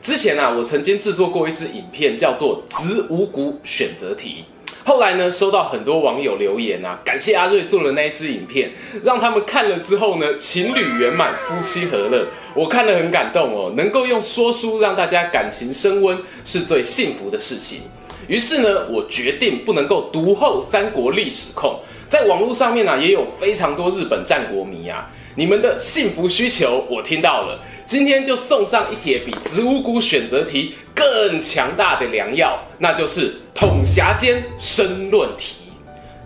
之前啊，我曾经制作过一支影片，叫做《子午谷选择题》。后来呢，收到很多网友留言啊，感谢阿瑞做了那一支影片，让他们看了之后呢，情侣圆满，夫妻和乐。我看了很感动哦，能够用说书让大家感情升温，是最幸福的事情。于是呢，我决定不能够独厚三国历史控，在网络上面呢、也有非常多日本战国迷啊。你们的幸福需求我听到了，今天就送上一帖比子午谷选择题更强大的良药，那就是统辖间申论题。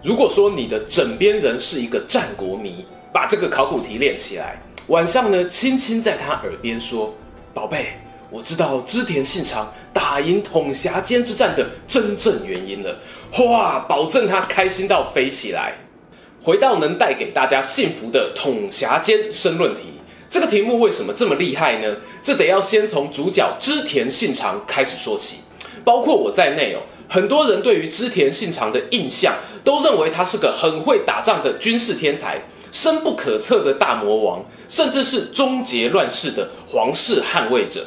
如果说你的枕边人是一个战国迷，把这个考古题练起来，晚上呢，轻轻在他耳边说：“宝贝，我知道织田信长打赢统辖间之战的真正原因了。”哇，保证他开心到飞起来。回到能带给大家幸福的统辖间申论题，这个题目为什么这么厉害呢？这得要先从主角织田信长开始说起。包括我在内哦，很多人对于织田信长的印象都认为他是个很会打仗的军事天才，深不可测的大魔王，甚至是终结乱世的皇室捍卫者。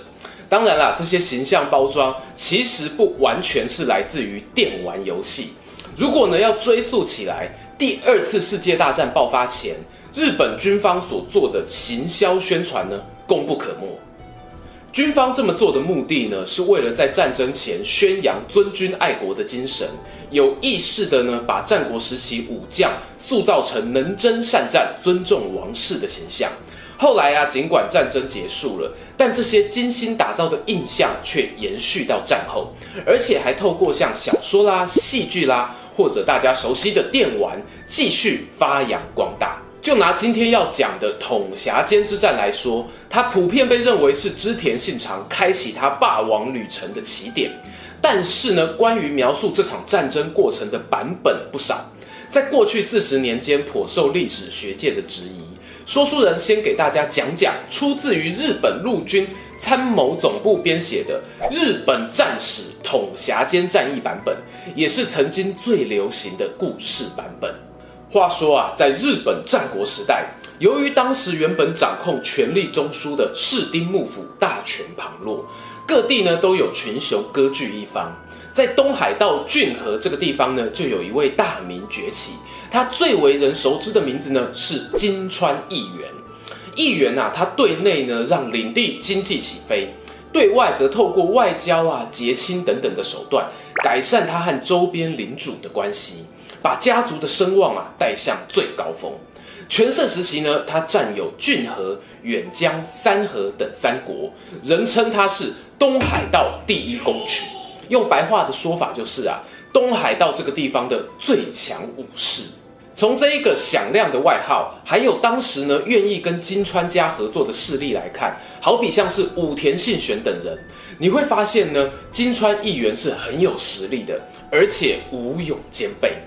当然啦，这些形象包装其实不完全是来自于电玩游戏。如果呢要追溯起来，第二次世界大战爆发前，日本军方所做的行销宣传呢，功不可没。军方这么做的目的呢，是为了在战争前宣扬尊军爱国的精神，有意识的呢，把战国时期武将塑造成能征善战、尊重王室的形象。后来啊，尽管战争结束了，但这些精心打造的印象却延续到战后，而且还透过像小说啦、戏剧啦。或者大家熟悉的电玩继续发扬光大。就拿今天要讲的统辖间之战来说，它普遍被认为是织田信长开启他霸王旅程的起点。但是呢，关于描述这场战争过程的版本不少，在过去四十年间颇受历史学界的质疑。说书人先给大家讲讲出自于日本陆军参谋总部编写的《日本战史统辖间战役版本》，也是曾经最流行的故事版本。话说啊，在日本战国时代，由于当时原本掌控权力中枢的室町幕府大权旁落，各地呢都有群雄割据一方。在东海道骏河这个地方呢，就有一位大名崛起。他最为人熟知的名字呢是金川义元。义元啊，他对内呢让领地经济起飞，对外则透过外交啊、结亲等等的手段，改善他和周边领主的关系，把家族的声望啊带向最高峰。全盛时期呢，他占有骏河、远江、三河等三国，人称他是东海道第一公取。用白话的说法就是啊，东海道这个地方的最强武士。从这一个响亮的外号，还有当时呢愿意跟金川家合作的势力来看，好比像是武田信玄等人，你会发现呢，金川义元是很有实力的，而且武勇兼备。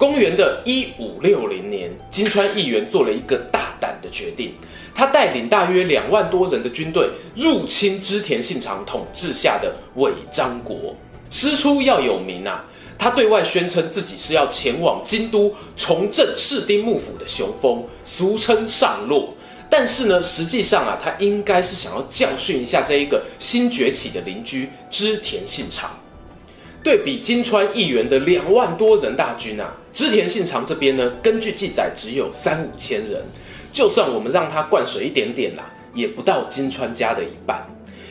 公元的一五六零年，金川义元做了一个大胆的决定，他带领大约两万多人的军队入侵织田信长统治下的尾张国，师出要有名啊。他对外宣称自己是要前往京都重振室町幕府的雄风，俗称上洛。但是呢，实际上啊，他应该是想要教训一下这一个新崛起的邻居织田信长。对比金川义元的两万多人大军啊，织田信长这边呢，根据记载只有三五千人。就算我们让他灌水一点点啦，也不到金川家的一半。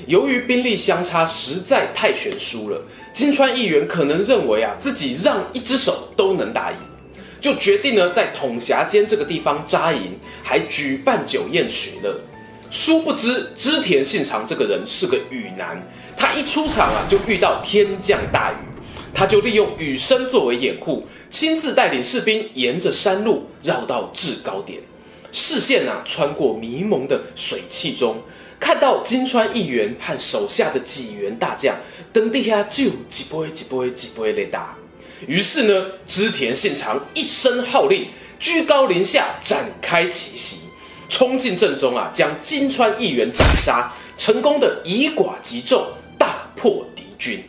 由于兵力相差实在太悬殊了，金川义元可能认为啊，自己让一只手都能打赢，就决定呢在统辖间这个地方扎营，还举办酒宴取乐。殊不知织田信长这个人是个雨男，他一出场啊就遇到天降大雨，他就利用雨声作为掩护，亲自带领士兵沿着山路绕到制高点，视线啊穿过迷蒙的水汽中。看到金川议员和手下的几员大将等地下就几波几波几波雷打，于是呢，织田信长一声号令，居高临下展开奇袭，冲进阵中啊，将金川议员斩杀，成功的以寡击众，破敌军。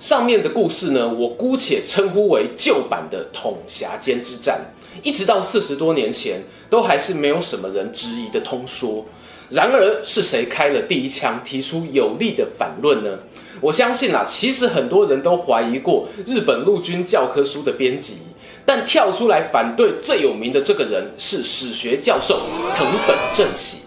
上面的故事呢，我姑且称呼为旧版的统辖间之战，一直到四十多年前，都还是没有什么人质疑的通说。然而，是谁开了第一枪，提出有力的反论呢？我相信啊，其实很多人都怀疑过日本陆军教科书的编辑，但跳出来反对最有名的这个人是史学教授藤本正喜。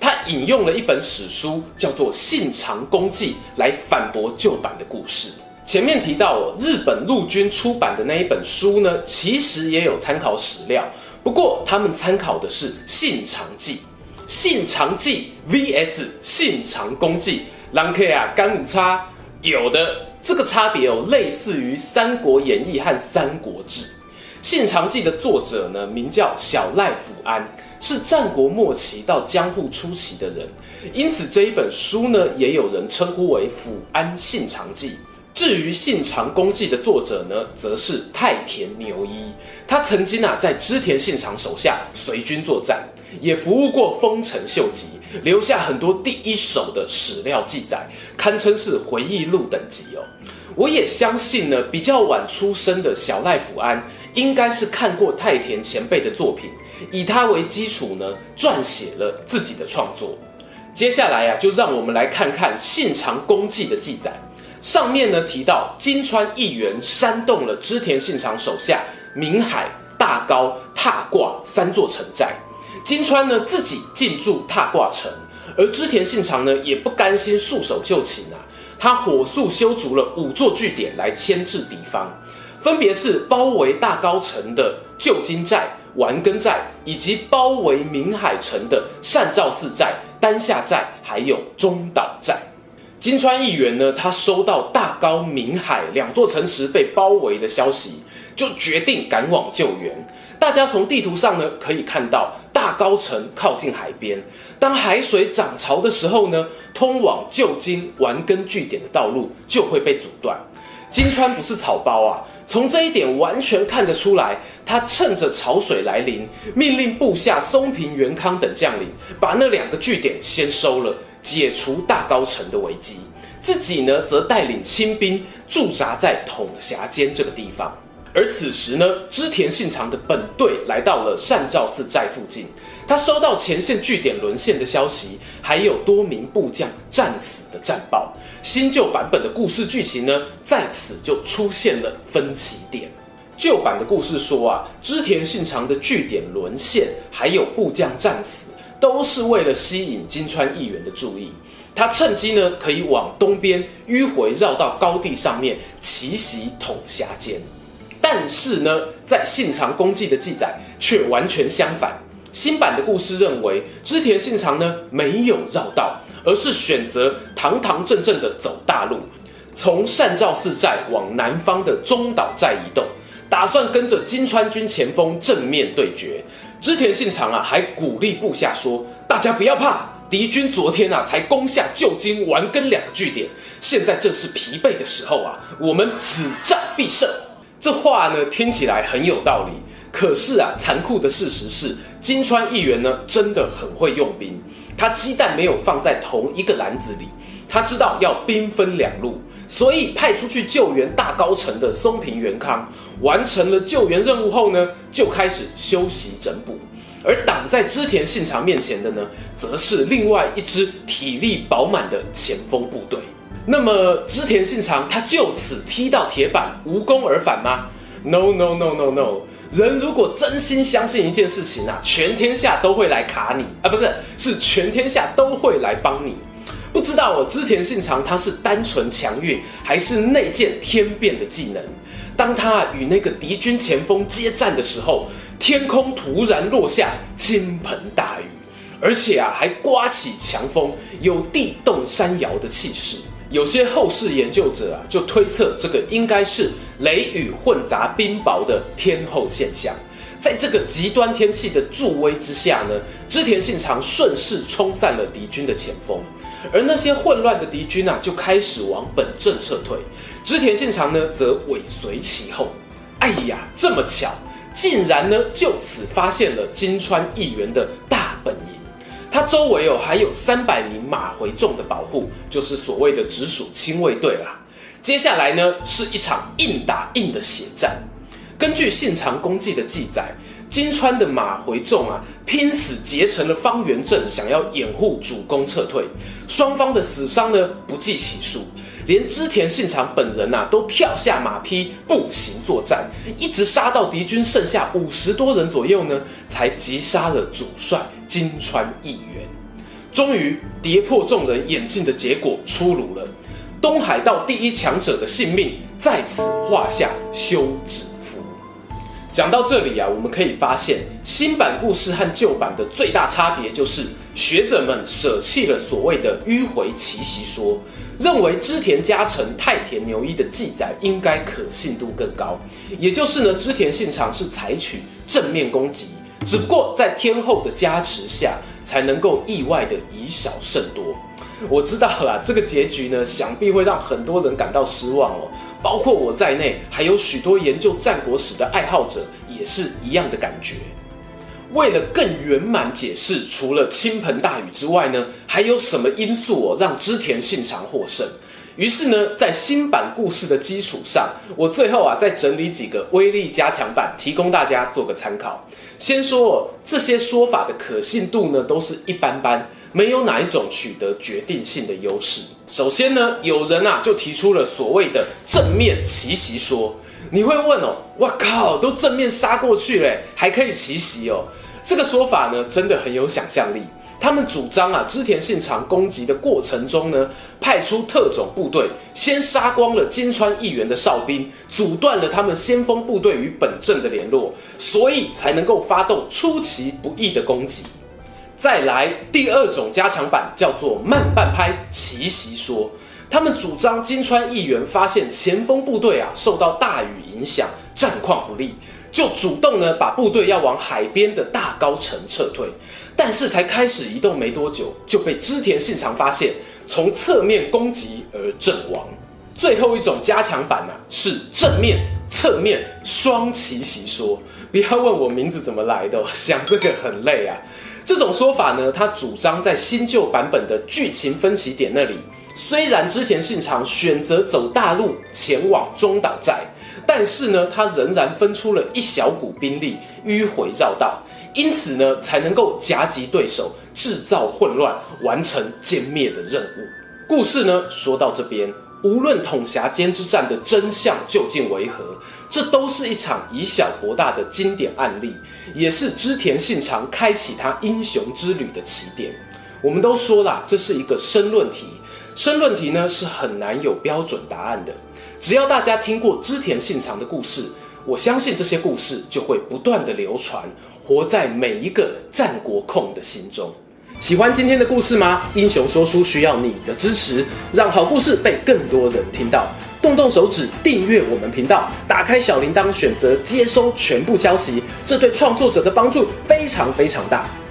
他引用了一本史书，叫做《信长公记》，来反驳旧版的故事。前面提到，日本陆军出版的那一本书呢，其实也有参考史料，不过他们参考的是《信长记》。《信长记》vs《信长公记》，人客啊，干五差有的这个差别哦，类似于《三国演义》和《三国志》。《信长记》的作者呢，名叫小赖甫安，是战国末期到江户初期的人，因此这一本书呢，也有人称呼为《甫安信长记》。至于《信长公记》的作者呢，则是太田牛一，他曾经啊在织田信长手下随军作战。也服务过丰臣秀吉，留下很多第一手的史料记载，堪称是回忆录等级哦。我也相信呢，比较晚出生的小赖福安，应该是看过太田前辈的作品，以他为基础呢，撰写了自己的创作。接下来啊，就让我们来看看《信长公记》的记载。上面呢提到，金川议员煽动了织田信长手下鸣海、大高、踏挂三座城寨。金川呢自己进驻踏挂城，而织田信长呢也不甘心束手就擒啊，他火速修筑了五座据点来牵制敌方，分别是包围大高城的旧金寨、丸根寨，以及包围鸣海城的善照寺寨、丹下寨，还有中岛寨。金川议员呢，他收到大高、鸣海两座城池被包围的消息，就决定赶往救援。大家从地图上呢可以看到，大高城靠近海边。当海水涨潮的时候呢，通往旧金丸根据点的道路就会被阻断。金川不是草包啊，从这一点完全看得出来，他趁着潮水来临，命令部下松平元康等将领把那两个据点先收了，解除大高城的危机。自己呢，则带领清兵驻扎在统辖间这个地方。而此时呢，织田信长的本队来到了善照寺寨附近，他收到前线据点沦陷的消息，还有多名部将战死的战报。新旧版本的故事剧情呢，在此就出现了分歧点。旧版的故事说啊，织田信长的据点沦陷，还有部将战死，都是为了吸引金川议员的注意，他趁机呢可以往东边迂回绕到高地上面奇袭统辖间。但是呢，在信长公记的记载却完全相反。新版的故事认为，织田信长呢没有绕道，而是选择堂堂正正的走大路，从善照寺寨往南方的中岛寨移动，打算跟着金川军前锋正面对决。织田信长啊，还鼓励部下说：“大家不要怕，敌军昨天啊才攻下旧金丸根两个据点，现在正是疲惫的时候啊，我们此战必胜。”这话呢听起来很有道理，可是啊，残酷的事实是，金川议员呢真的很会用兵，他鸡蛋没有放在同一个篮子里，他知道要兵分两路，所以派出去救援大高城的松平元康，完成了救援任务后呢，就开始休息整补，而挡在织田信长面前的呢，则是另外一支体力饱满的前锋部队。那么织田信长他就此踢到铁板，无功而返吗？No No No No No！人如果真心相信一件事情啊，全天下都会来卡你啊，不是，是全天下都会来帮你。不知道哦，织田信长他是单纯强运，还是内建天变的技能？当他与那个敌军前锋接战的时候，天空突然落下倾盆大雨，而且啊还刮起强风，有地动山摇的气势。有些后世研究者啊，就推测这个应该是雷雨混杂冰雹的天候现象。在这个极端天气的助威之下呢，织田信长顺势冲散了敌军的前锋，而那些混乱的敌军啊，就开始往本阵撤退。织田信长呢，则尾随其后。哎呀，这么巧，竟然呢就此发现了金川义元的大本营。它周围哦还有三百名马回众的保护，就是所谓的直属亲卫队啦。接下来呢是一场硬打硬的血战。根据信长公记的记载，金川的马回众啊拼死结成了方圆阵，想要掩护主公撤退。双方的死伤呢不计其数，连织田信长本人呐、都跳下马匹步行作战，一直杀到敌军剩下五十多人左右呢，才击杀了主帅金川义元。终于跌破众人眼镜的结果出炉了。东海道第一强者的性命在此画下休止符。讲到这里啊，我们可以发现新版故事和旧版的最大差别就是学者们舍弃了所谓的迂回奇袭说，认为织田家臣太田牛一的记载应该可信度更高。也就是呢，织田信长是采取正面攻击，只不过在天后的加持下，才能够意外的以少胜多。我知道啦，这个结局呢，想必会让很多人感到失望哦，包括我在内，还有许多研究战国史的爱好者也是一样的感觉。为了更圆满解释，除了倾盆大雨之外呢，还有什么因素哦让织田信长获胜？于是呢，在新版故事的基础上，我最后啊再整理几个威力加强版，提供大家做个参考。先说哦，这些说法的可信度呢，都是一般般。没有哪一种取得决定性的优势。首先呢，有人啊就提出了所谓的正面奇袭说。你会问哦，哇靠，都正面杀过去了，还可以奇袭哦？这个说法呢，真的很有想象力。他们主张啊，织田信长攻击的过程中呢，派出特种部队，先杀光了金川义元的哨兵，阻断了他们先锋部队与本阵的联络，所以才能够发动出其不意的攻击。再来第二种加强版，叫做慢半拍奇袭说。他们主张金川议员发现前锋部队啊受到大雨影响，战况不利，就主动呢把部队要往海边的大高城撤退。但是才开始移动没多久，就被织田信长发现，从侧面攻击而阵亡。最后一种加强版呢、是正面、侧面双奇袭说。不要问我名字怎么来的，想这个很累啊。这种说法呢，他主张在新旧版本的剧情分歧点那里，虽然织田信长选择走大路前往中岛寨，但是呢，他仍然分出了一小股兵力迂回绕道，因此呢，才能够夹击对手，制造混乱，完成歼灭的任务。故事呢，说到这边。无论统辖间之战的真相究竟为何，这都是一场以小博大的经典案例，也是织田信长开启他英雄之旅的起点。我们都说了，这是一个申论题，申论题呢是很难有标准答案的。只要大家听过织田信长的故事，我相信这些故事就会不断的流传，活在每一个战国控的心中。喜欢今天的故事吗？英雄说书需要你的支持，让好故事被更多人听到。动动手指订阅我们频道，打开小铃铛，选择接收全部消息，这对创作者的帮助非常非常大。